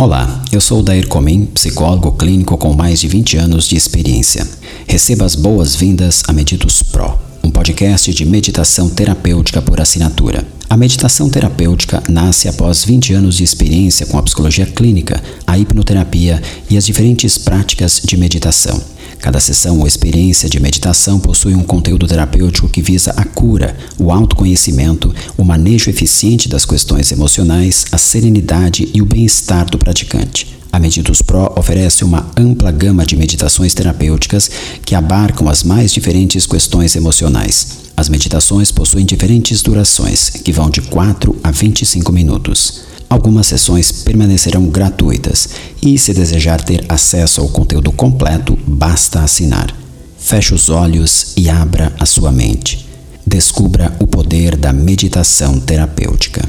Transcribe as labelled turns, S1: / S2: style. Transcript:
S1: Olá, eu sou Dair Comim, psicólogo clínico com mais de 20 anos de experiência. Receba as boas-vindas a Meditos Pro, um podcast de meditação terapêutica por assinatura. A meditação terapêutica nasce após 20 anos de experiência com a psicologia clínica, a hipnoterapia e as diferentes práticas de meditação. Cada sessão ou experiência de meditação possui um conteúdo terapêutico que visa a cura, o autoconhecimento, o manejo eficiente das questões emocionais, a serenidade e o bem-estar do praticante. A Meditus Pro oferece uma ampla gama de meditações terapêuticas que abarcam as mais diferentes questões emocionais. As meditações possuem diferentes durações, que vão de 4 a 25 minutos. Algumas sessões permanecerão gratuitas e, se desejar ter acesso ao conteúdo completo, basta assinar. Feche os olhos e abra a sua mente. Descubra o poder da meditação terapêutica.